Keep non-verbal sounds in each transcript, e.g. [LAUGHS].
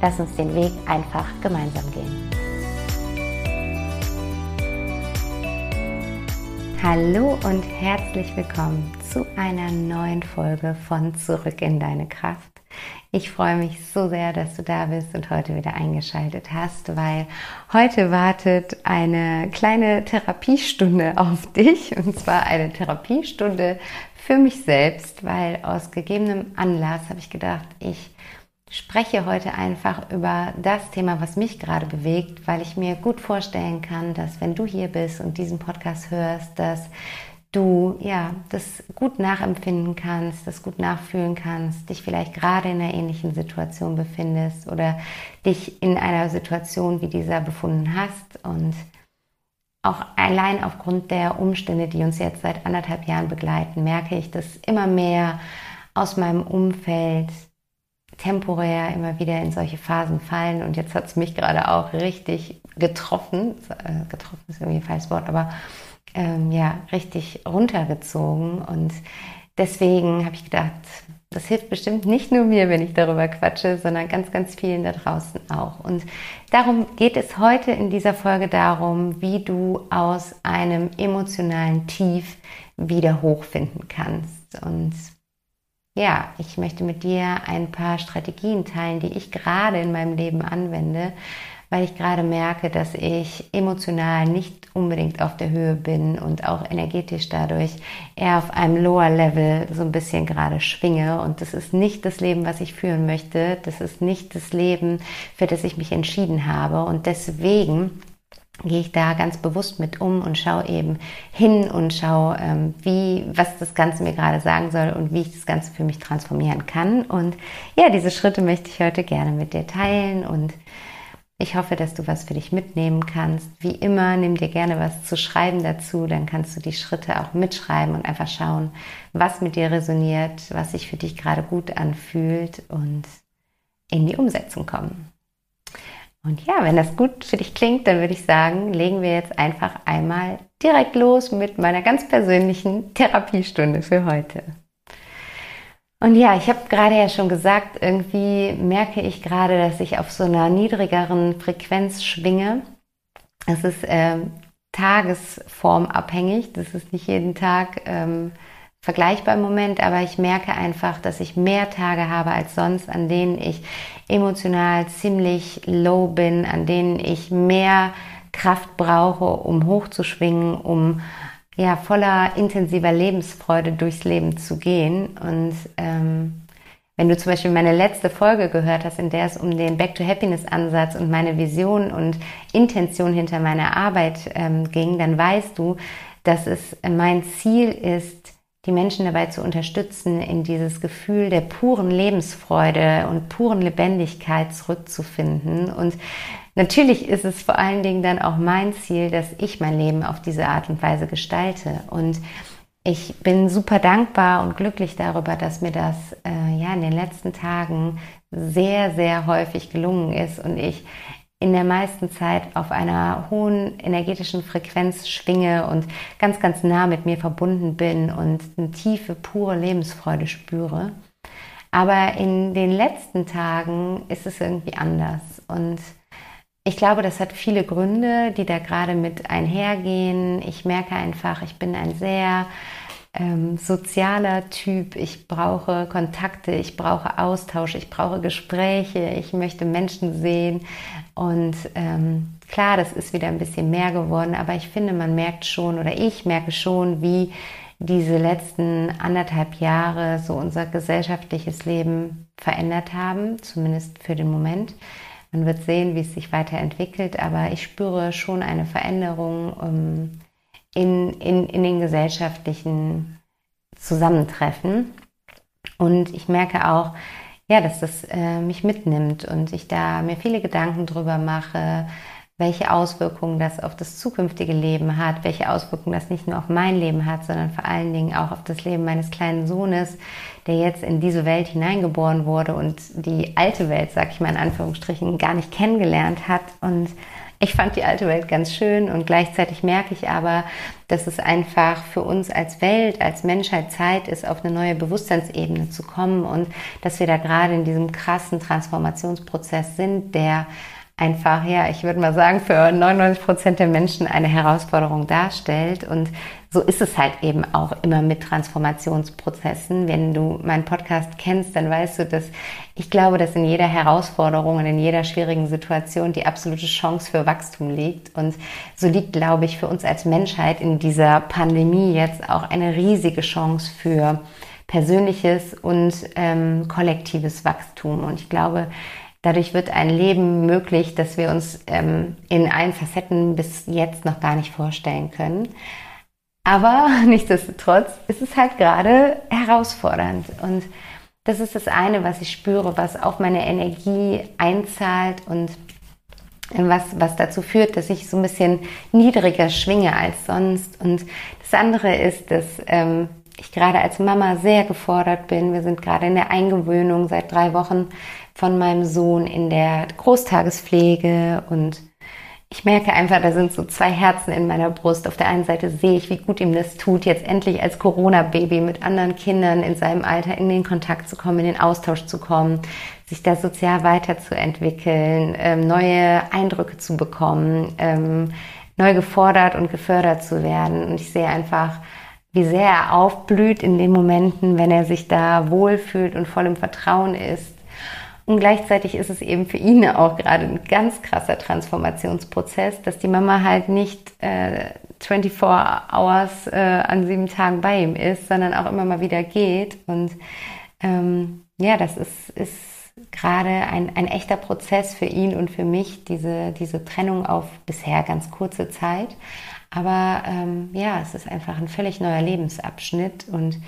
Lass uns den Weg einfach gemeinsam gehen. Hallo und herzlich willkommen zu einer neuen Folge von Zurück in deine Kraft. Ich freue mich so sehr, dass du da bist und heute wieder eingeschaltet hast, weil heute wartet eine kleine Therapiestunde [LAUGHS] auf dich und zwar eine Therapiestunde für mich selbst, weil aus gegebenem Anlass habe ich gedacht, ich spreche heute einfach über das Thema, was mich gerade bewegt, weil ich mir gut vorstellen kann, dass wenn du hier bist und diesen Podcast hörst, dass du ja das gut nachempfinden kannst, das gut nachfühlen kannst, dich vielleicht gerade in einer ähnlichen Situation befindest oder dich in einer Situation wie dieser befunden hast. Und auch allein aufgrund der Umstände, die uns jetzt seit anderthalb Jahren begleiten, merke ich, dass immer mehr aus meinem Umfeld temporär immer wieder in solche Phasen fallen. Und jetzt hat es mich gerade auch richtig getroffen. Äh, getroffen ist irgendwie ein falsches Wort, aber ähm, ja, richtig runtergezogen. Und deswegen habe ich gedacht, das hilft bestimmt nicht nur mir, wenn ich darüber quatsche, sondern ganz, ganz vielen da draußen auch. Und darum geht es heute in dieser Folge darum, wie du aus einem emotionalen Tief wieder hochfinden kannst. Und ja, ich möchte mit dir ein paar Strategien teilen, die ich gerade in meinem Leben anwende, weil ich gerade merke, dass ich emotional nicht unbedingt auf der Höhe bin und auch energetisch dadurch eher auf einem Lower Level so ein bisschen gerade schwinge. Und das ist nicht das Leben, was ich führen möchte. Das ist nicht das Leben, für das ich mich entschieden habe. Und deswegen gehe ich da ganz bewusst mit um und schaue eben hin und schaue, ähm, wie, was das Ganze mir gerade sagen soll und wie ich das Ganze für mich transformieren kann. Und ja, diese Schritte möchte ich heute gerne mit dir teilen und ich hoffe, dass du was für dich mitnehmen kannst. Wie immer, nimm dir gerne was zu schreiben dazu, dann kannst du die Schritte auch mitschreiben und einfach schauen, was mit dir resoniert, was sich für dich gerade gut anfühlt und in die Umsetzung kommen. Und ja, wenn das gut für dich klingt, dann würde ich sagen, legen wir jetzt einfach einmal direkt los mit meiner ganz persönlichen Therapiestunde für heute. Und ja, ich habe gerade ja schon gesagt, irgendwie merke ich gerade, dass ich auf so einer niedrigeren Frequenz schwinge. Es ist äh, tagesformabhängig. Das ist nicht jeden Tag ähm, vergleichbar im Moment, aber ich merke einfach, dass ich mehr Tage habe als sonst, an denen ich emotional ziemlich low bin, an denen ich mehr Kraft brauche, um hochzuschwingen, um ja voller intensiver Lebensfreude durchs Leben zu gehen. Und ähm, wenn du zum Beispiel meine letzte Folge gehört hast, in der es um den Back to Happiness Ansatz und meine Vision und Intention hinter meiner Arbeit ähm, ging, dann weißt du, dass es mein Ziel ist, die Menschen dabei zu unterstützen, in dieses Gefühl der puren Lebensfreude und puren Lebendigkeit zurückzufinden. Und natürlich ist es vor allen Dingen dann auch mein Ziel, dass ich mein Leben auf diese Art und Weise gestalte. Und ich bin super dankbar und glücklich darüber, dass mir das äh, ja in den letzten Tagen sehr, sehr häufig gelungen ist und ich in der meisten Zeit auf einer hohen energetischen Frequenz schwinge und ganz, ganz nah mit mir verbunden bin und eine tiefe, pure Lebensfreude spüre. Aber in den letzten Tagen ist es irgendwie anders. Und ich glaube, das hat viele Gründe, die da gerade mit einhergehen. Ich merke einfach, ich bin ein sehr ähm, sozialer Typ. Ich brauche Kontakte, ich brauche Austausch, ich brauche Gespräche, ich möchte Menschen sehen. Und ähm, klar, das ist wieder ein bisschen mehr geworden, aber ich finde, man merkt schon oder ich merke schon, wie diese letzten anderthalb Jahre so unser gesellschaftliches Leben verändert haben, zumindest für den Moment. Man wird sehen, wie es sich weiterentwickelt, aber ich spüre schon eine Veränderung um, in, in, in den gesellschaftlichen Zusammentreffen. Und ich merke auch, ja, dass das äh, mich mitnimmt und ich da mir viele Gedanken drüber mache, welche Auswirkungen das auf das zukünftige Leben hat, welche Auswirkungen das nicht nur auf mein Leben hat, sondern vor allen Dingen auch auf das Leben meines kleinen Sohnes, der jetzt in diese Welt hineingeboren wurde und die alte Welt, sag ich mal in Anführungsstrichen, gar nicht kennengelernt hat. Und ich fand die alte Welt ganz schön und gleichzeitig merke ich aber, dass es einfach für uns als Welt, als Menschheit Zeit ist, auf eine neue Bewusstseinsebene zu kommen und dass wir da gerade in diesem krassen Transformationsprozess sind, der einfach, ja, ich würde mal sagen, für 99 Prozent der Menschen eine Herausforderung darstellt. Und so ist es halt eben auch immer mit Transformationsprozessen. Wenn du meinen Podcast kennst, dann weißt du, dass ich glaube, dass in jeder Herausforderung und in jeder schwierigen Situation die absolute Chance für Wachstum liegt. Und so liegt, glaube ich, für uns als Menschheit in dieser Pandemie jetzt auch eine riesige Chance für persönliches und ähm, kollektives Wachstum. Und ich glaube, Dadurch wird ein Leben möglich, das wir uns ähm, in allen Facetten bis jetzt noch gar nicht vorstellen können. Aber [LAUGHS] nichtsdestotrotz ist es halt gerade herausfordernd. Und das ist das eine, was ich spüre, was auf meine Energie einzahlt und was, was dazu führt, dass ich so ein bisschen niedriger schwinge als sonst. Und das andere ist, dass ähm, ich gerade als Mama sehr gefordert bin. Wir sind gerade in der Eingewöhnung seit drei Wochen von meinem Sohn in der Großtagespflege und ich merke einfach, da sind so zwei Herzen in meiner Brust. Auf der einen Seite sehe ich, wie gut ihm das tut, jetzt endlich als Corona-Baby mit anderen Kindern in seinem Alter in den Kontakt zu kommen, in den Austausch zu kommen, sich da sozial weiterzuentwickeln, ähm, neue Eindrücke zu bekommen, ähm, neu gefordert und gefördert zu werden. Und ich sehe einfach, wie sehr er aufblüht in den Momenten, wenn er sich da wohlfühlt und voll im Vertrauen ist und gleichzeitig ist es eben für ihn auch gerade ein ganz krasser Transformationsprozess, dass die Mama halt nicht äh, 24 Hours äh, an sieben Tagen bei ihm ist, sondern auch immer mal wieder geht. Und ähm, ja, das ist, ist gerade ein, ein echter Prozess für ihn und für mich, diese, diese Trennung auf bisher ganz kurze Zeit. Aber ähm, ja, es ist einfach ein völlig neuer Lebensabschnitt und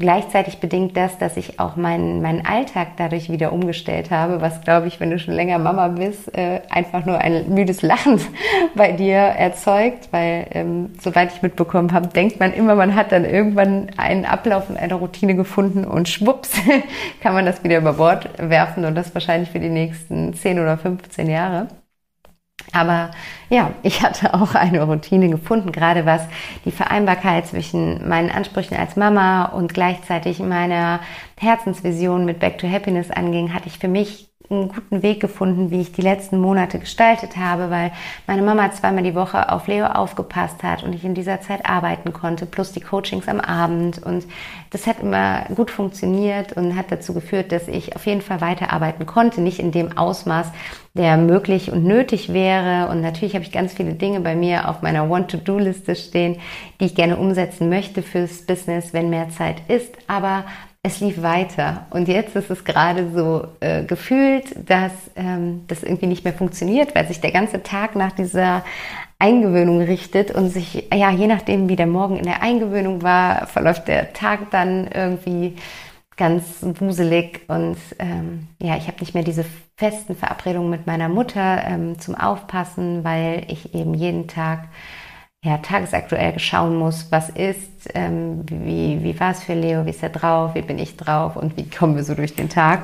Gleichzeitig bedingt das, dass ich auch meinen, meinen Alltag dadurch wieder umgestellt habe, was, glaube ich, wenn du schon länger Mama bist, äh, einfach nur ein müdes Lachen [LAUGHS] bei dir erzeugt, weil, ähm, soweit ich mitbekommen habe, denkt man immer, man hat dann irgendwann einen Ablauf und eine Routine gefunden und schwupps [LAUGHS] kann man das wieder über Bord werfen und das wahrscheinlich für die nächsten 10 oder 15 Jahre. Aber ja, ich hatte auch eine Routine gefunden, gerade was die Vereinbarkeit zwischen meinen Ansprüchen als Mama und gleichzeitig meiner Herzensvision mit Back to Happiness anging, hatte ich für mich einen guten Weg gefunden, wie ich die letzten Monate gestaltet habe, weil meine Mama zweimal die Woche auf Leo aufgepasst hat und ich in dieser Zeit arbeiten konnte, plus die Coachings am Abend. Und das hat immer gut funktioniert und hat dazu geführt, dass ich auf jeden Fall weiterarbeiten konnte, nicht in dem Ausmaß, der möglich und nötig wäre. Und natürlich habe ich ganz viele Dinge bei mir auf meiner Want-to-Do-Liste stehen, die ich gerne umsetzen möchte fürs Business, wenn mehr Zeit ist. Aber es lief weiter. Und jetzt ist es gerade so äh, gefühlt, dass ähm, das irgendwie nicht mehr funktioniert, weil sich der ganze Tag nach dieser Eingewöhnung richtet und sich, ja, je nachdem, wie der Morgen in der Eingewöhnung war, verläuft der Tag dann irgendwie ganz wuselig und ähm, ja, ich habe nicht mehr diese festen Verabredungen mit meiner Mutter ähm, zum Aufpassen, weil ich eben jeden Tag ja, tagesaktuell schauen muss, was ist, ähm, wie, wie war es für Leo, wie ist er drauf, wie bin ich drauf und wie kommen wir so durch den Tag.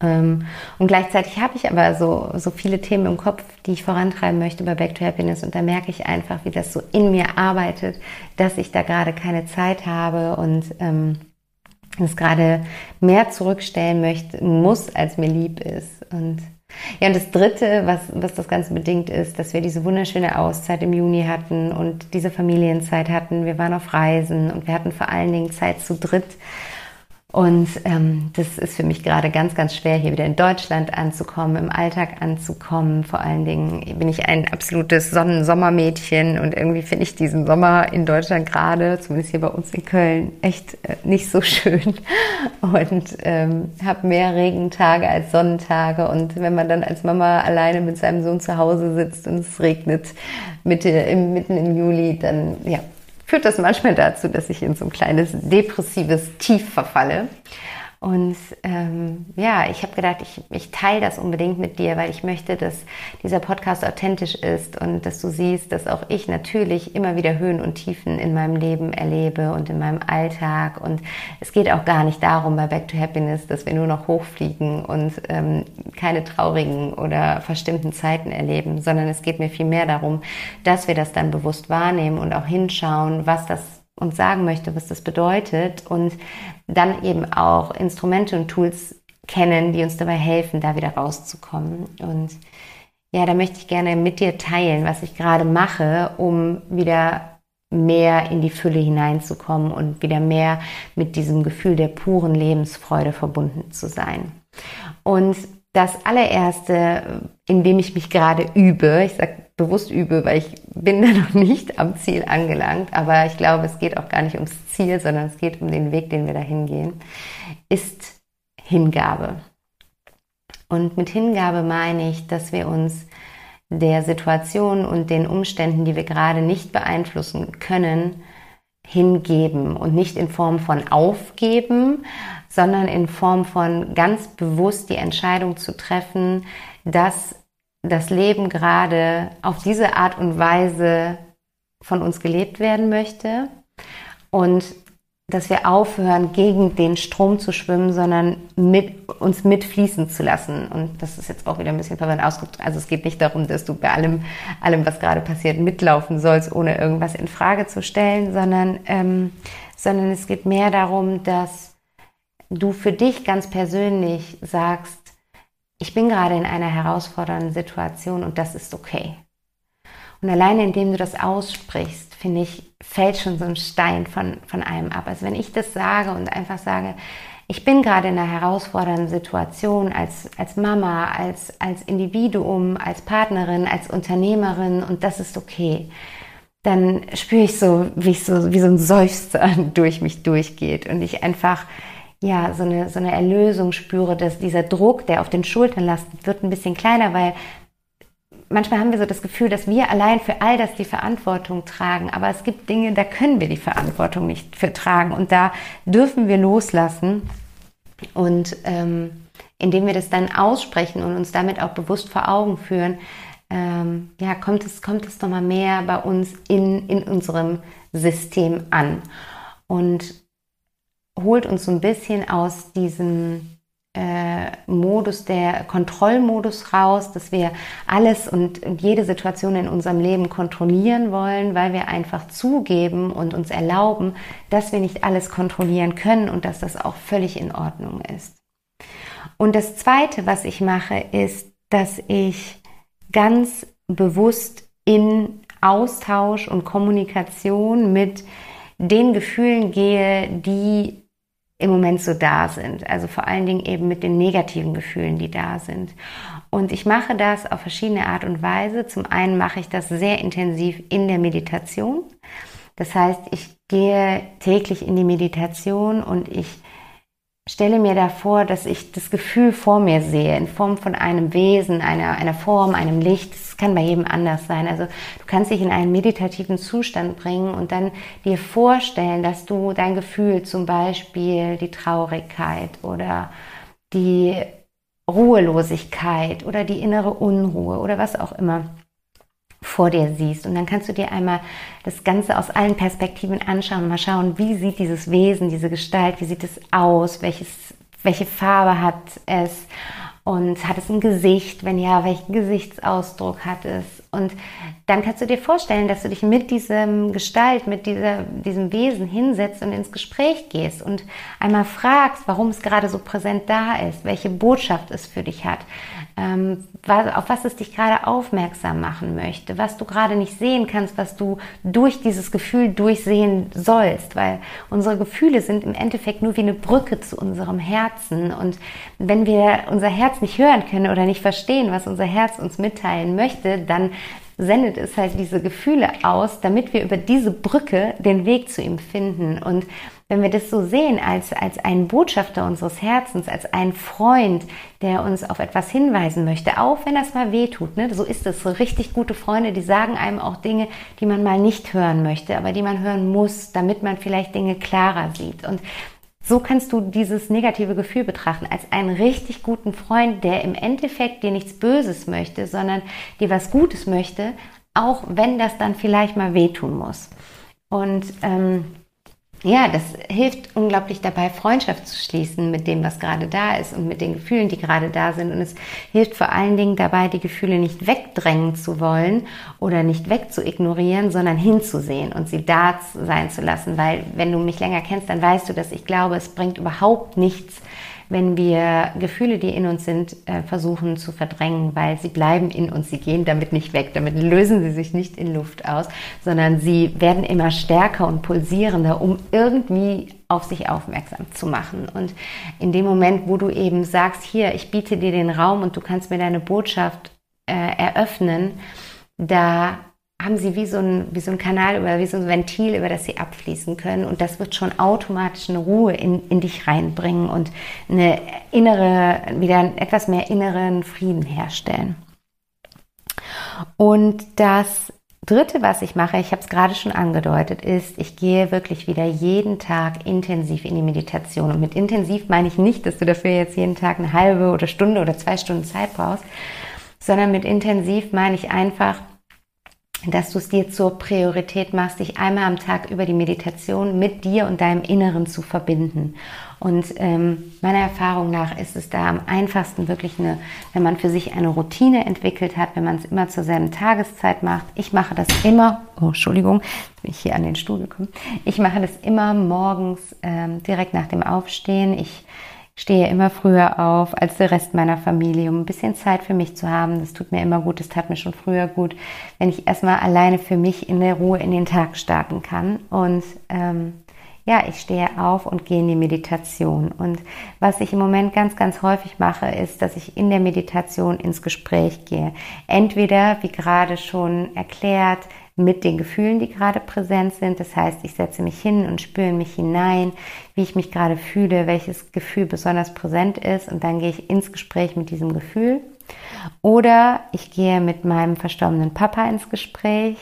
Ähm, und gleichzeitig habe ich aber so, so viele Themen im Kopf, die ich vorantreiben möchte bei Back to Happiness und da merke ich einfach, wie das so in mir arbeitet, dass ich da gerade keine Zeit habe und ähm, es gerade mehr zurückstellen möchte, muss, als mir lieb ist. Und ja, und das Dritte, was, was das Ganze bedingt ist, dass wir diese wunderschöne Auszeit im Juni hatten und diese Familienzeit hatten. Wir waren auf Reisen und wir hatten vor allen Dingen Zeit zu dritt. Und ähm, das ist für mich gerade ganz, ganz schwer, hier wieder in Deutschland anzukommen, im Alltag anzukommen. Vor allen Dingen bin ich ein absolutes Sonnensommermädchen und irgendwie finde ich diesen Sommer in Deutschland gerade, zumindest hier bei uns in Köln, echt äh, nicht so [LAUGHS] schön. Und ähm, habe mehr Regentage als Sonnentage. Und wenn man dann als Mama alleine mit seinem Sohn zu Hause sitzt und es regnet Mitte, im, mitten im Juli, dann ja, führt das manchmal dazu, dass ich in so ein kleines depressives Tief verfalle. Und ähm, ja, ich habe gedacht, ich, ich teile das unbedingt mit dir, weil ich möchte, dass dieser Podcast authentisch ist und dass du siehst, dass auch ich natürlich immer wieder Höhen und Tiefen in meinem Leben erlebe und in meinem Alltag. Und es geht auch gar nicht darum bei Back to Happiness, dass wir nur noch hochfliegen und ähm, keine traurigen oder verstimmten Zeiten erleben, sondern es geht mir viel mehr darum, dass wir das dann bewusst wahrnehmen und auch hinschauen, was das uns sagen möchte, was das bedeutet und dann eben auch Instrumente und Tools kennen, die uns dabei helfen, da wieder rauszukommen. Und ja, da möchte ich gerne mit dir teilen, was ich gerade mache, um wieder mehr in die Fülle hineinzukommen und wieder mehr mit diesem Gefühl der puren Lebensfreude verbunden zu sein. Und das allererste, in dem ich mich gerade übe, ich sage bewusst übe, weil ich bin [LAUGHS] da noch nicht am Ziel angelangt, aber ich glaube, es geht auch gar nicht ums Ziel, sondern es geht um den Weg, den wir dahin gehen, ist Hingabe. Und mit Hingabe meine ich, dass wir uns der Situation und den Umständen, die wir gerade nicht beeinflussen können, hingeben und nicht in Form von aufgeben, sondern in Form von ganz bewusst die Entscheidung zu treffen, dass das Leben gerade auf diese Art und Weise von uns gelebt werden möchte und dass wir aufhören, gegen den Strom zu schwimmen, sondern mit, uns mitfließen zu lassen. Und das ist jetzt auch wieder ein bisschen verwirrend ausgedrückt. Also es geht nicht darum, dass du bei allem, allem, was gerade passiert, mitlaufen sollst, ohne irgendwas in Frage zu stellen, sondern, ähm, sondern es geht mehr darum, dass du für dich ganz persönlich sagst, ich bin gerade in einer herausfordernden Situation und das ist okay. Und alleine indem du das aussprichst, finde ich, fällt schon so ein Stein von, von einem ab. Also wenn ich das sage und einfach sage, ich bin gerade in einer herausfordernden Situation als, als Mama, als, als Individuum, als Partnerin, als Unternehmerin und das ist okay, dann spüre ich so, wie ich so, wie so ein Seufzer [LAUGHS] durch mich durchgeht und ich einfach ja, so eine, so eine Erlösung spüre, dass dieser Druck, der auf den Schultern lastet, wird ein bisschen kleiner, weil manchmal haben wir so das Gefühl, dass wir allein für all das die Verantwortung tragen. Aber es gibt Dinge, da können wir die Verantwortung nicht für tragen. Und da dürfen wir loslassen. Und ähm, indem wir das dann aussprechen und uns damit auch bewusst vor Augen führen, ähm, ja, kommt es, kommt es nochmal mehr bei uns in, in unserem System an. Und holt uns so ein bisschen aus diesem äh, Modus, der Kontrollmodus raus, dass wir alles und jede Situation in unserem Leben kontrollieren wollen, weil wir einfach zugeben und uns erlauben, dass wir nicht alles kontrollieren können und dass das auch völlig in Ordnung ist. Und das Zweite, was ich mache, ist, dass ich ganz bewusst in Austausch und Kommunikation mit den Gefühlen gehe, die im Moment so da sind. Also vor allen Dingen eben mit den negativen Gefühlen, die da sind. Und ich mache das auf verschiedene Art und Weise. Zum einen mache ich das sehr intensiv in der Meditation. Das heißt, ich gehe täglich in die Meditation und ich stelle mir davor, dass ich das Gefühl vor mir sehe, in Form von einem Wesen, einer, einer Form, einem Licht. Das kann bei jedem anders sein. Also du kannst dich in einen meditativen Zustand bringen und dann dir vorstellen, dass du dein Gefühl, zum Beispiel die Traurigkeit oder die Ruhelosigkeit oder die innere Unruhe oder was auch immer, vor dir siehst. Und dann kannst du dir einmal das Ganze aus allen Perspektiven anschauen, mal schauen, wie sieht dieses Wesen, diese Gestalt, wie sieht es aus, welches, welche Farbe hat es und hat es ein Gesicht? Wenn ja, welchen Gesichtsausdruck hat es? Und dann kannst du dir vorstellen, dass du dich mit diesem Gestalt, mit dieser, diesem Wesen hinsetzt und ins Gespräch gehst und einmal fragst, warum es gerade so präsent da ist, welche Botschaft es für dich hat, ähm, auf was es dich gerade aufmerksam machen möchte, was du gerade nicht sehen kannst, was du durch dieses Gefühl durchsehen sollst, weil unsere Gefühle sind im Endeffekt nur wie eine Brücke zu unserem Herzen. Und wenn wir unser Herz nicht hören können oder nicht verstehen, was unser Herz uns mitteilen möchte, dann sendet es halt diese Gefühle aus, damit wir über diese Brücke den Weg zu ihm finden. Und wenn wir das so sehen als, als einen Botschafter unseres Herzens, als einen Freund, der uns auf etwas hinweisen möchte, auch wenn das mal weh tut, ne? so ist es. So richtig gute Freunde, die sagen einem auch Dinge, die man mal nicht hören möchte, aber die man hören muss, damit man vielleicht Dinge klarer sieht. Und so kannst du dieses negative Gefühl betrachten als einen richtig guten Freund, der im Endeffekt dir nichts Böses möchte, sondern dir was Gutes möchte, auch wenn das dann vielleicht mal wehtun muss. Und ähm, ja, das hilft unglaublich dabei, Freundschaft zu schließen mit dem, was gerade da ist und mit den Gefühlen, die gerade da sind. Und es hilft vor allen Dingen dabei, die Gefühle nicht wegdrängen zu wollen oder nicht wegzuignorieren, sondern hinzusehen und sie da sein zu lassen. Weil wenn du mich länger kennst, dann weißt du, dass ich glaube, es bringt überhaupt nichts, wenn wir Gefühle, die in uns sind, äh, versuchen zu verdrängen, weil sie bleiben in uns, sie gehen damit nicht weg, damit lösen sie sich nicht in Luft aus, sondern sie werden immer stärker und pulsierender, um irgendwie auf sich aufmerksam zu machen. Und in dem Moment, wo du eben sagst, hier, ich biete dir den Raum und du kannst mir deine Botschaft äh, eröffnen, da haben sie wie so, ein, wie so ein Kanal oder wie so ein Ventil, über das sie abfließen können. Und das wird schon automatisch eine Ruhe in, in dich reinbringen und eine innere, wieder etwas mehr inneren Frieden herstellen. Und das Dritte, was ich mache, ich habe es gerade schon angedeutet, ist, ich gehe wirklich wieder jeden Tag intensiv in die Meditation. Und mit intensiv meine ich nicht, dass du dafür jetzt jeden Tag eine halbe oder Stunde oder zwei Stunden Zeit brauchst, sondern mit intensiv meine ich einfach, dass du es dir zur Priorität machst, dich einmal am Tag über die Meditation mit dir und deinem Inneren zu verbinden. Und ähm, meiner Erfahrung nach ist es da am einfachsten wirklich eine, wenn man für sich eine Routine entwickelt hat, wenn man es immer zur selben Tageszeit macht. Ich mache das immer, oh Entschuldigung, bin ich hier an den Stuhl gekommen. Ich mache das immer morgens ähm, direkt nach dem Aufstehen. Ich stehe immer früher auf als der Rest meiner Familie, um ein bisschen Zeit für mich zu haben. Das tut mir immer gut, das tat mir schon früher gut, wenn ich erstmal alleine für mich in der Ruhe in den Tag starten kann. Und ähm, ja, ich stehe auf und gehe in die Meditation. Und was ich im Moment ganz, ganz häufig mache, ist, dass ich in der Meditation ins Gespräch gehe. Entweder, wie gerade schon erklärt, mit den Gefühlen, die gerade präsent sind. Das heißt, ich setze mich hin und spüre mich hinein, wie ich mich gerade fühle, welches Gefühl besonders präsent ist und dann gehe ich ins Gespräch mit diesem Gefühl. Oder ich gehe mit meinem verstorbenen Papa ins Gespräch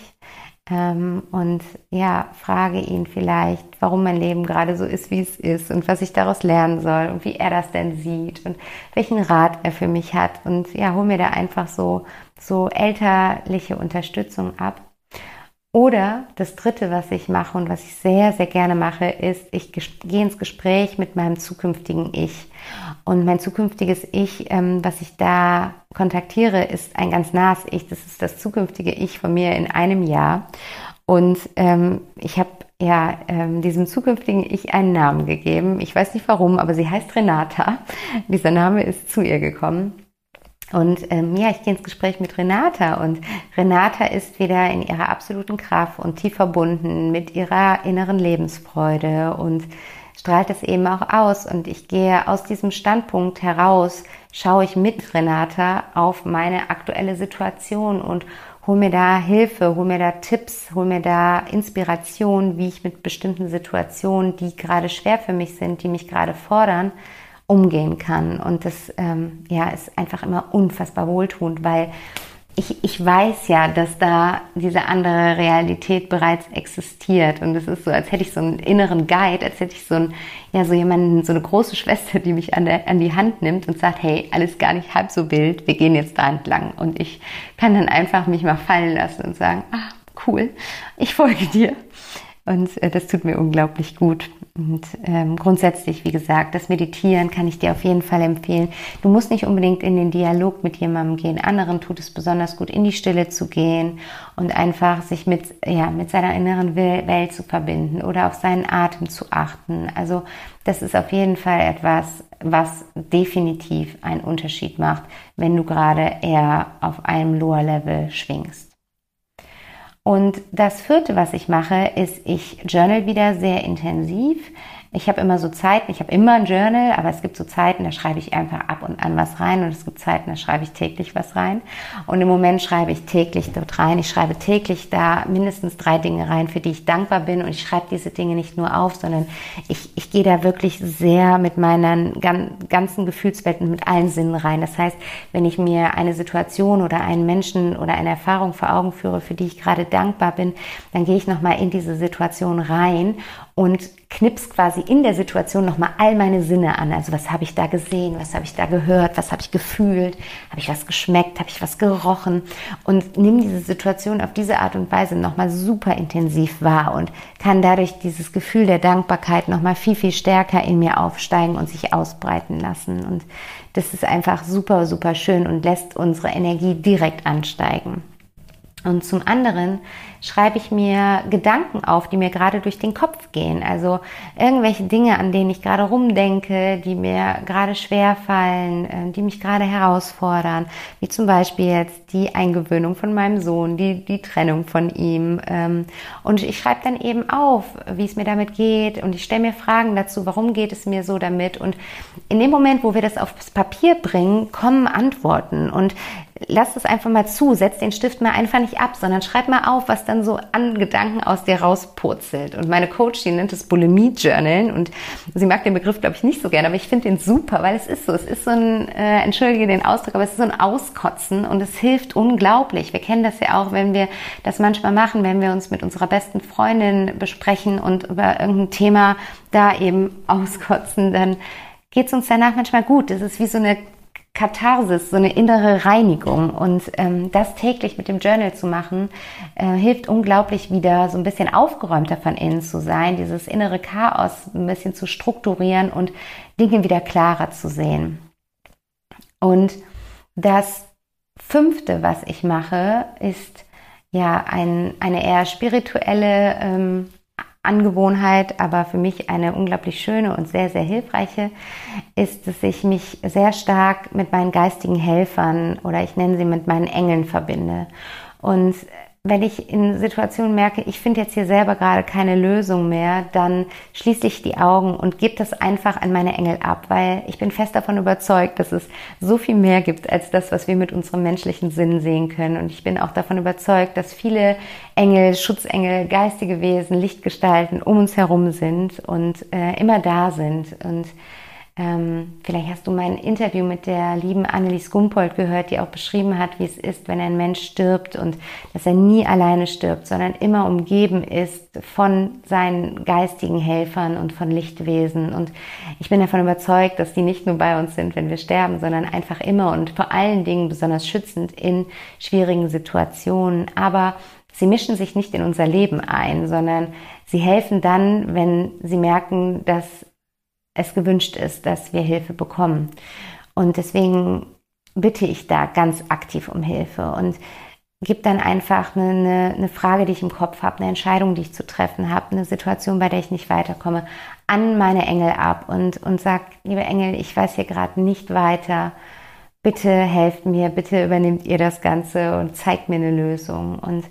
ähm, und ja, frage ihn vielleicht, warum mein Leben gerade so ist, wie es ist und was ich daraus lernen soll und wie er das denn sieht und welchen Rat er für mich hat und ja, hol mir da einfach so so elterliche Unterstützung ab. Oder das Dritte, was ich mache und was ich sehr, sehr gerne mache, ist, ich gehe ins Gespräch mit meinem zukünftigen Ich. Und mein zukünftiges Ich, ähm, was ich da kontaktiere, ist ein ganz nahes Ich. Das ist das zukünftige Ich von mir in einem Jahr. Und ähm, ich habe ja ähm, diesem zukünftigen Ich einen Namen gegeben. Ich weiß nicht warum, aber sie heißt Renata. Dieser Name ist zu ihr gekommen. Und ähm, ja, ich gehe ins Gespräch mit Renata und Renata ist wieder in ihrer absoluten Kraft und tief verbunden mit ihrer inneren Lebensfreude und strahlt es eben auch aus. Und ich gehe aus diesem Standpunkt heraus, schaue ich mit Renata auf meine aktuelle Situation und hol mir da Hilfe, hol mir da Tipps, hol mir da Inspiration, wie ich mit bestimmten Situationen, die gerade schwer für mich sind, die mich gerade fordern, umgehen kann. Und das ähm, ja, ist einfach immer unfassbar wohltuend, weil ich, ich weiß ja, dass da diese andere Realität bereits existiert. Und es ist so, als hätte ich so einen inneren Guide, als hätte ich so, ein, ja, so jemanden, so eine große [LAUGHS] Schwester, die mich an, der, an die Hand nimmt und sagt, hey, alles gar nicht halb so wild, wir gehen jetzt da entlang. Und ich kann dann einfach mich mal fallen lassen und sagen, ah, cool, ich folge dir. Und äh, das tut mir unglaublich gut. Und ähm, grundsätzlich, wie gesagt, das Meditieren kann ich dir auf jeden Fall empfehlen. Du musst nicht unbedingt in den Dialog mit jemandem gehen. Anderen tut es besonders gut, in die Stille zu gehen und einfach sich mit, ja, mit seiner inneren Welt zu verbinden oder auf seinen Atem zu achten. Also das ist auf jeden Fall etwas, was definitiv einen Unterschied macht, wenn du gerade eher auf einem Lower Level schwingst. Und das vierte, was ich mache, ist, ich journal wieder sehr intensiv. Ich habe immer so Zeiten, ich habe immer ein Journal, aber es gibt so Zeiten, da schreibe ich einfach ab und an was rein und es gibt Zeiten, da schreibe ich täglich was rein. Und im Moment schreibe ich täglich dort rein. Ich schreibe täglich da mindestens drei Dinge rein, für die ich dankbar bin und ich schreibe diese Dinge nicht nur auf, sondern ich, ich gehe da wirklich sehr mit meinen ganzen Gefühlswelten, mit allen Sinnen rein. Das heißt, wenn ich mir eine Situation oder einen Menschen oder eine Erfahrung vor Augen führe, für die ich gerade dankbar bin, dann gehe ich nochmal in diese Situation rein und knips quasi in der Situation nochmal all meine Sinne an. Also was habe ich da gesehen, was habe ich da gehört, was habe ich gefühlt, habe ich was geschmeckt, habe ich was gerochen und nimm diese Situation auf diese Art und Weise nochmal super intensiv wahr und kann dadurch dieses Gefühl der Dankbarkeit nochmal viel, viel stärker in mir aufsteigen und sich ausbreiten lassen. Und das ist einfach super, super schön und lässt unsere Energie direkt ansteigen. Und zum anderen schreibe ich mir Gedanken auf, die mir gerade durch den Kopf gehen. Also irgendwelche Dinge, an denen ich gerade rumdenke, die mir gerade schwer fallen, äh, die mich gerade herausfordern. Wie zum Beispiel jetzt die Eingewöhnung von meinem Sohn, die, die Trennung von ihm. Ähm, und ich schreibe dann eben auf, wie es mir damit geht. Und ich stelle mir Fragen dazu, warum geht es mir so damit? Und in dem Moment, wo wir das aufs Papier bringen, kommen Antworten. Und lass es einfach mal zu, setz den Stift mal einfach nicht ab, sondern schreib mal auf, was dann so an Gedanken aus dir rauspurzelt. Und meine Coach, die nennt es Bulimie-Journalen und sie mag den Begriff, glaube ich, nicht so gerne, aber ich finde den super, weil es ist so, es ist so ein, äh, entschuldige den Ausdruck, aber es ist so ein Auskotzen und es hilft unglaublich. Wir kennen das ja auch, wenn wir das manchmal machen, wenn wir uns mit unserer besten Freundin besprechen und über irgendein Thema da eben auskotzen, dann geht es uns danach manchmal gut. Das ist wie so eine Katharsis, so eine innere Reinigung. Und ähm, das täglich mit dem Journal zu machen, äh, hilft unglaublich wieder so ein bisschen aufgeräumter von innen zu sein, dieses innere Chaos ein bisschen zu strukturieren und Dinge wieder klarer zu sehen. Und das fünfte, was ich mache, ist ja ein, eine eher spirituelle ähm, Angewohnheit, aber für mich eine unglaublich schöne und sehr, sehr hilfreiche, ist, dass ich mich sehr stark mit meinen geistigen Helfern oder ich nenne sie mit meinen Engeln verbinde. Und wenn ich in Situationen merke, ich finde jetzt hier selber gerade keine Lösung mehr, dann schließe ich die Augen und gebe das einfach an meine Engel ab, weil ich bin fest davon überzeugt, dass es so viel mehr gibt als das, was wir mit unserem menschlichen Sinn sehen können. Und ich bin auch davon überzeugt, dass viele Engel, Schutzengel, geistige Wesen, Lichtgestalten um uns herum sind und äh, immer da sind und ähm, vielleicht hast du mein Interview mit der lieben Annelies Gumpold gehört, die auch beschrieben hat, wie es ist, wenn ein Mensch stirbt und dass er nie alleine stirbt, sondern immer umgeben ist von seinen geistigen Helfern und von Lichtwesen. Und ich bin davon überzeugt, dass die nicht nur bei uns sind, wenn wir sterben, sondern einfach immer und vor allen Dingen besonders schützend in schwierigen Situationen. Aber sie mischen sich nicht in unser Leben ein, sondern sie helfen dann, wenn sie merken, dass es gewünscht ist, dass wir Hilfe bekommen. Und deswegen bitte ich da ganz aktiv um Hilfe und gib dann einfach eine, eine Frage, die ich im Kopf habe, eine Entscheidung, die ich zu treffen habe, eine Situation, bei der ich nicht weiterkomme, an meine Engel ab und, und sag, liebe Engel, ich weiß hier gerade nicht weiter. Bitte helft mir, bitte übernimmt ihr das Ganze und zeigt mir eine Lösung. Und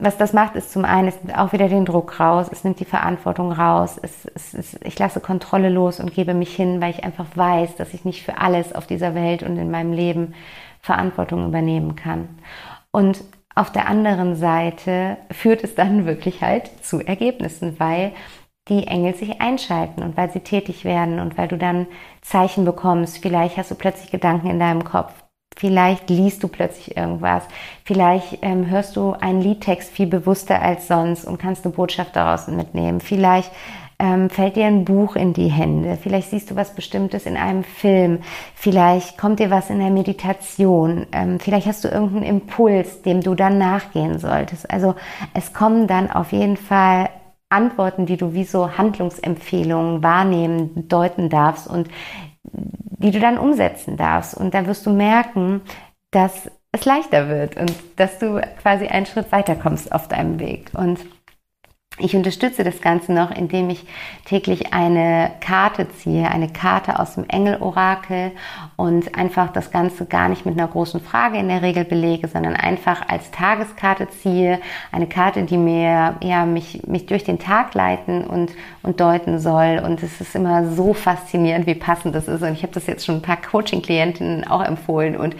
was das macht, ist zum einen, es nimmt auch wieder den Druck raus, es nimmt die Verantwortung raus, es, es, es, ich lasse Kontrolle los und gebe mich hin, weil ich einfach weiß, dass ich nicht für alles auf dieser Welt und in meinem Leben Verantwortung übernehmen kann. Und auf der anderen Seite führt es dann wirklich halt zu Ergebnissen, weil die Engel sich einschalten und weil sie tätig werden und weil du dann Zeichen bekommst. Vielleicht hast du plötzlich Gedanken in deinem Kopf, Vielleicht liest du plötzlich irgendwas. Vielleicht ähm, hörst du einen Liedtext viel bewusster als sonst und kannst eine Botschaft daraus mitnehmen. Vielleicht ähm, fällt dir ein Buch in die Hände. Vielleicht siehst du was Bestimmtes in einem Film. Vielleicht kommt dir was in der Meditation. Ähm, vielleicht hast du irgendeinen Impuls, dem du dann nachgehen solltest. Also es kommen dann auf jeden Fall Antworten, die du wie so Handlungsempfehlungen wahrnehmen, deuten darfst und die du dann umsetzen darfst. Und dann wirst du merken, dass es leichter wird und dass du quasi einen Schritt weiterkommst auf deinem Weg. Und ich unterstütze das Ganze noch, indem ich täglich eine Karte ziehe, eine Karte aus dem Engelorakel und einfach das Ganze gar nicht mit einer großen Frage in der Regel belege, sondern einfach als Tageskarte ziehe. Eine Karte, die mir, ja, mich, mich durch den Tag leiten und, und deuten soll. Und es ist immer so faszinierend, wie passend das ist. Und ich habe das jetzt schon ein paar Coaching-Klientinnen auch empfohlen und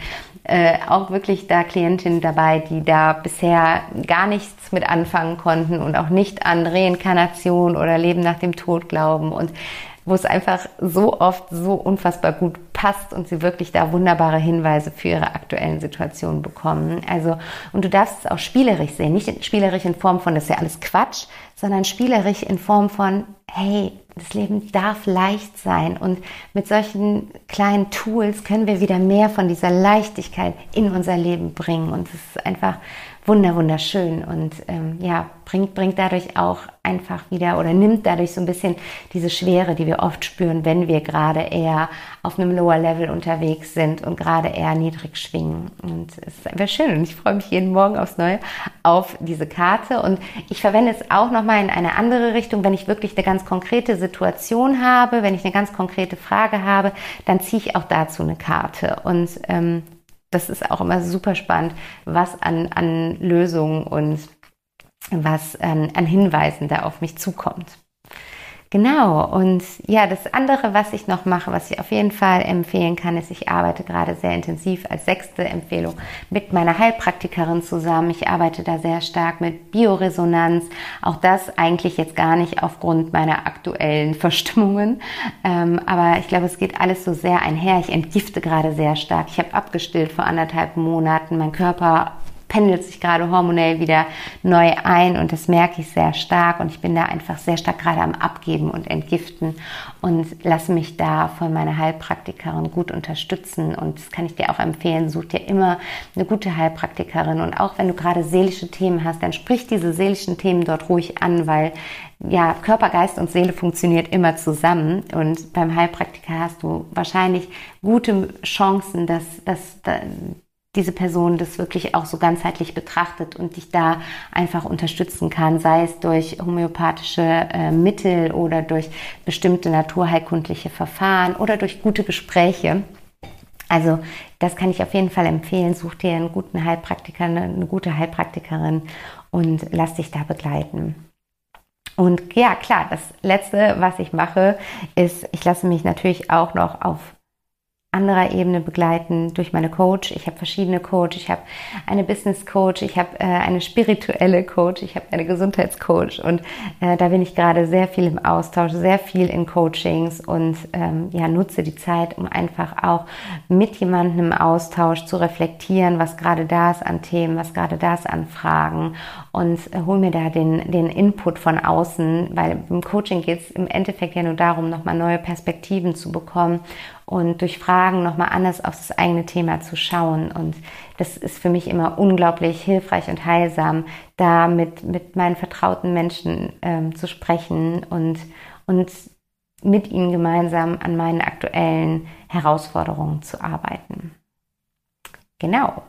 äh, auch wirklich da Klientinnen dabei, die da bisher gar nichts mit anfangen konnten und auch nicht an Reinkarnation oder Leben nach dem Tod glauben und wo es einfach so oft so unfassbar gut passt und sie wirklich da wunderbare Hinweise für ihre aktuellen Situationen bekommen. Also, und du darfst es auch spielerisch sehen, nicht spielerisch in Form von, das ist ja alles Quatsch, sondern spielerisch in Form von, hey, das Leben darf leicht sein und mit solchen kleinen Tools können wir wieder mehr von dieser Leichtigkeit in unser Leben bringen und es ist einfach wunder wunderschön und ähm, ja bringt bringt dadurch auch einfach wieder oder nimmt dadurch so ein bisschen diese Schwere, die wir oft spüren, wenn wir gerade eher auf einem Lower Level unterwegs sind und gerade eher niedrig schwingen. Und es ist einfach schön und ich freue mich jeden Morgen aufs Neue auf diese Karte und ich verwende es auch noch mal in eine andere Richtung, wenn ich wirklich eine ganz konkrete Situation habe, wenn ich eine ganz konkrete Frage habe, dann ziehe ich auch dazu eine Karte und ähm, das ist auch immer super spannend, was an, an Lösungen und was an, an Hinweisen da auf mich zukommt. Genau, und ja, das andere, was ich noch mache, was ich auf jeden Fall empfehlen kann, ist, ich arbeite gerade sehr intensiv als sechste Empfehlung mit meiner Heilpraktikerin zusammen. Ich arbeite da sehr stark mit Bioresonanz. Auch das eigentlich jetzt gar nicht aufgrund meiner aktuellen Verstimmungen. Ähm, aber ich glaube, es geht alles so sehr einher. Ich entgifte gerade sehr stark. Ich habe abgestillt vor anderthalb Monaten. Mein Körper pendelt sich gerade hormonell wieder neu ein und das merke ich sehr stark und ich bin da einfach sehr stark gerade am Abgeben und Entgiften und lasse mich da von meiner Heilpraktikerin gut unterstützen und das kann ich dir auch empfehlen, such dir immer eine gute Heilpraktikerin und auch wenn du gerade seelische Themen hast, dann sprich diese seelischen Themen dort ruhig an, weil ja, Körper, Geist und Seele funktioniert immer zusammen und beim Heilpraktiker hast du wahrscheinlich gute Chancen, dass, dass, dass diese Person das wirklich auch so ganzheitlich betrachtet und dich da einfach unterstützen kann, sei es durch homöopathische äh, Mittel oder durch bestimmte naturheilkundliche Verfahren oder durch gute Gespräche. Also das kann ich auf jeden Fall empfehlen. Such dir einen guten Heilpraktiker, eine gute Heilpraktikerin und lass dich da begleiten. Und ja, klar, das Letzte, was ich mache, ist, ich lasse mich natürlich auch noch auf anderer Ebene begleiten durch meine Coach. Ich habe verschiedene Coach. Ich habe eine Business Coach, ich habe äh, eine spirituelle Coach, ich habe eine Gesundheitscoach und äh, da bin ich gerade sehr viel im Austausch, sehr viel in Coachings und ähm, ja nutze die Zeit, um einfach auch mit jemandem im Austausch zu reflektieren, was gerade da ist an Themen, was gerade da ist an Fragen und äh, hol mir da den den Input von außen, weil im Coaching geht es im Endeffekt ja nur darum, nochmal neue Perspektiven zu bekommen und durch Fragen nochmal anders auf das eigene Thema zu schauen. Und das ist für mich immer unglaublich hilfreich und heilsam, da mit, mit meinen vertrauten Menschen ähm, zu sprechen und, und mit ihnen gemeinsam an meinen aktuellen Herausforderungen zu arbeiten. Genau.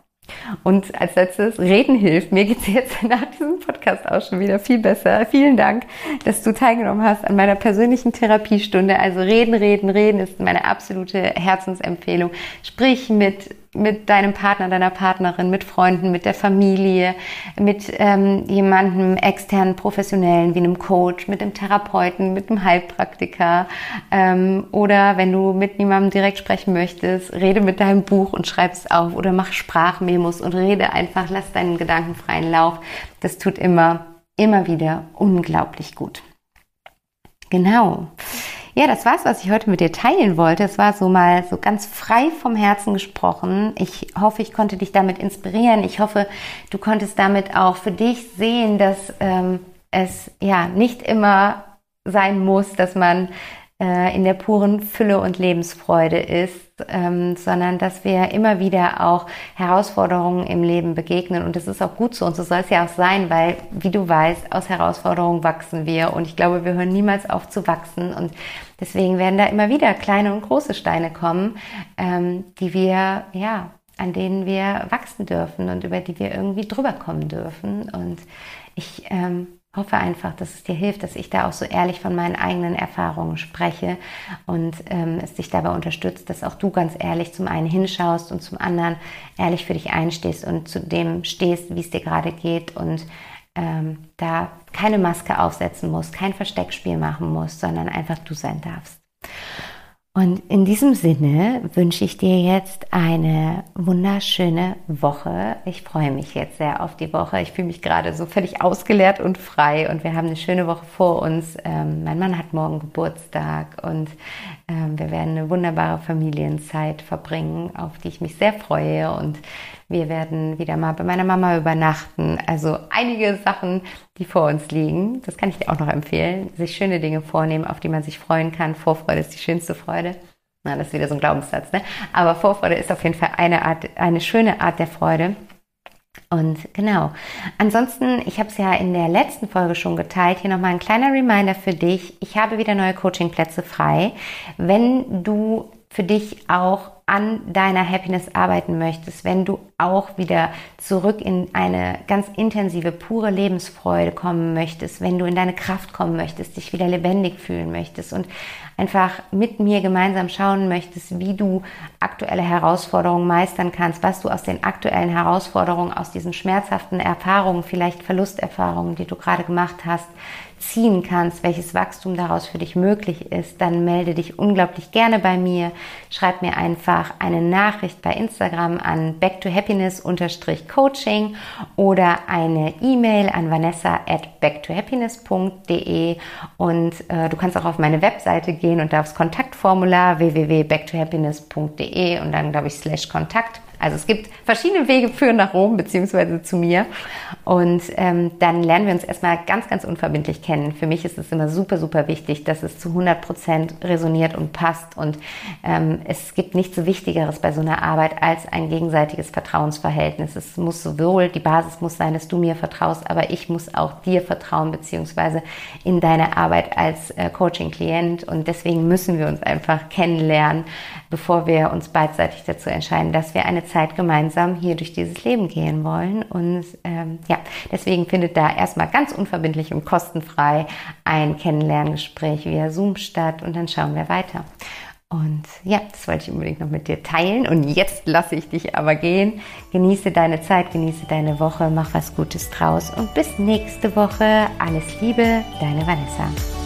Und als letztes, reden hilft. Mir geht's jetzt [LAUGHS] nach diesem Podcast auch schon wieder viel besser. Vielen Dank, dass du teilgenommen hast an meiner persönlichen Therapiestunde. Also reden, reden, reden ist meine absolute Herzensempfehlung. Sprich mit mit deinem Partner, deiner Partnerin, mit Freunden, mit der Familie, mit ähm, jemandem externen, professionellen wie einem Coach, mit einem Therapeuten, mit einem Heilpraktiker ähm, oder wenn du mit jemandem direkt sprechen möchtest, rede mit deinem Buch und schreib es auf oder mach Sprachmemos und rede einfach, lass deinen Gedanken freien Lauf. Das tut immer, immer wieder unglaublich gut. Genau. Ja, das war's, was ich heute mit dir teilen wollte. Es war so mal so ganz frei vom Herzen gesprochen. Ich hoffe, ich konnte dich damit inspirieren. Ich hoffe, du konntest damit auch für dich sehen, dass ähm, es ja nicht immer sein muss, dass man äh, in der puren Fülle und Lebensfreude ist, ähm, sondern dass wir immer wieder auch Herausforderungen im Leben begegnen. Und das ist auch gut so und so soll es ja auch sein, weil, wie du weißt, aus Herausforderungen wachsen wir. Und ich glaube, wir hören niemals auf zu wachsen. Und deswegen werden da immer wieder kleine und große Steine kommen, ähm, die wir, ja, an denen wir wachsen dürfen und über die wir irgendwie drüber kommen dürfen. Und ich ähm, hoffe einfach, dass es dir hilft, dass ich da auch so ehrlich von meinen eigenen Erfahrungen spreche und ähm, es dich dabei unterstützt, dass auch du ganz ehrlich zum einen hinschaust und zum anderen ehrlich für dich einstehst und zu dem stehst, wie es dir gerade geht und ähm, da keine Maske aufsetzen musst, kein Versteckspiel machen musst, sondern einfach du sein darfst. Und in diesem Sinne wünsche ich dir jetzt eine wunderschöne Woche. Ich freue mich jetzt sehr auf die Woche. Ich fühle mich gerade so völlig ausgeleert und frei und wir haben eine schöne Woche vor uns. Ähm, mein Mann hat morgen Geburtstag und ähm, wir werden eine wunderbare Familienzeit verbringen, auf die ich mich sehr freue und wir werden wieder mal bei meiner Mama übernachten. Also einige Sachen, die vor uns liegen. Das kann ich dir auch noch empfehlen. Sich schöne Dinge vornehmen, auf die man sich freuen kann. Vorfreude ist die schönste Freude. Na, das ist wieder so ein Glaubenssatz, ne? Aber Vorfreude ist auf jeden Fall eine Art, eine schöne Art der Freude. Und genau. Ansonsten, ich habe es ja in der letzten Folge schon geteilt. Hier nochmal ein kleiner Reminder für dich. Ich habe wieder neue Coachingplätze frei. Wenn du für dich auch an deiner Happiness arbeiten möchtest, wenn du auch wieder zurück in eine ganz intensive, pure Lebensfreude kommen möchtest, wenn du in deine Kraft kommen möchtest, dich wieder lebendig fühlen möchtest und einfach mit mir gemeinsam schauen möchtest, wie du aktuelle Herausforderungen meistern kannst, was du aus den aktuellen Herausforderungen, aus diesen schmerzhaften Erfahrungen, vielleicht Verlusterfahrungen, die du gerade gemacht hast, ziehen kannst, welches Wachstum daraus für dich möglich ist, dann melde dich unglaublich gerne bei mir. Schreib mir einfach eine Nachricht bei Instagram an backtohappiness-coaching oder eine E-Mail an vanessa at backtohappiness.de und äh, du kannst auch auf meine Webseite gehen und aufs Kontaktformular www.backtohappiness.de und dann glaube ich slash Kontakt also es gibt verschiedene Wege führen nach Rom beziehungsweise zu mir. Und ähm, dann lernen wir uns erstmal ganz, ganz unverbindlich kennen. Für mich ist es immer super, super wichtig, dass es zu 100 Prozent resoniert und passt. Und ähm, es gibt nichts Wichtigeres bei so einer Arbeit als ein gegenseitiges Vertrauensverhältnis. Es muss sowohl, die Basis muss sein, dass du mir vertraust, aber ich muss auch dir vertrauen beziehungsweise in deine Arbeit als äh, Coaching-Klient. Und deswegen müssen wir uns einfach kennenlernen, bevor wir uns beidseitig dazu entscheiden, dass wir eine Zeit gemeinsam hier durch dieses Leben gehen wollen. Und ähm, ja, deswegen findet da erstmal ganz unverbindlich und kostenfrei ein Kennenlerngespräch via Zoom statt und dann schauen wir weiter. Und ja, das wollte ich unbedingt noch mit dir teilen. Und jetzt lasse ich dich aber gehen. Genieße deine Zeit, genieße deine Woche, mach was Gutes draus und bis nächste Woche. Alles Liebe, deine Vanessa.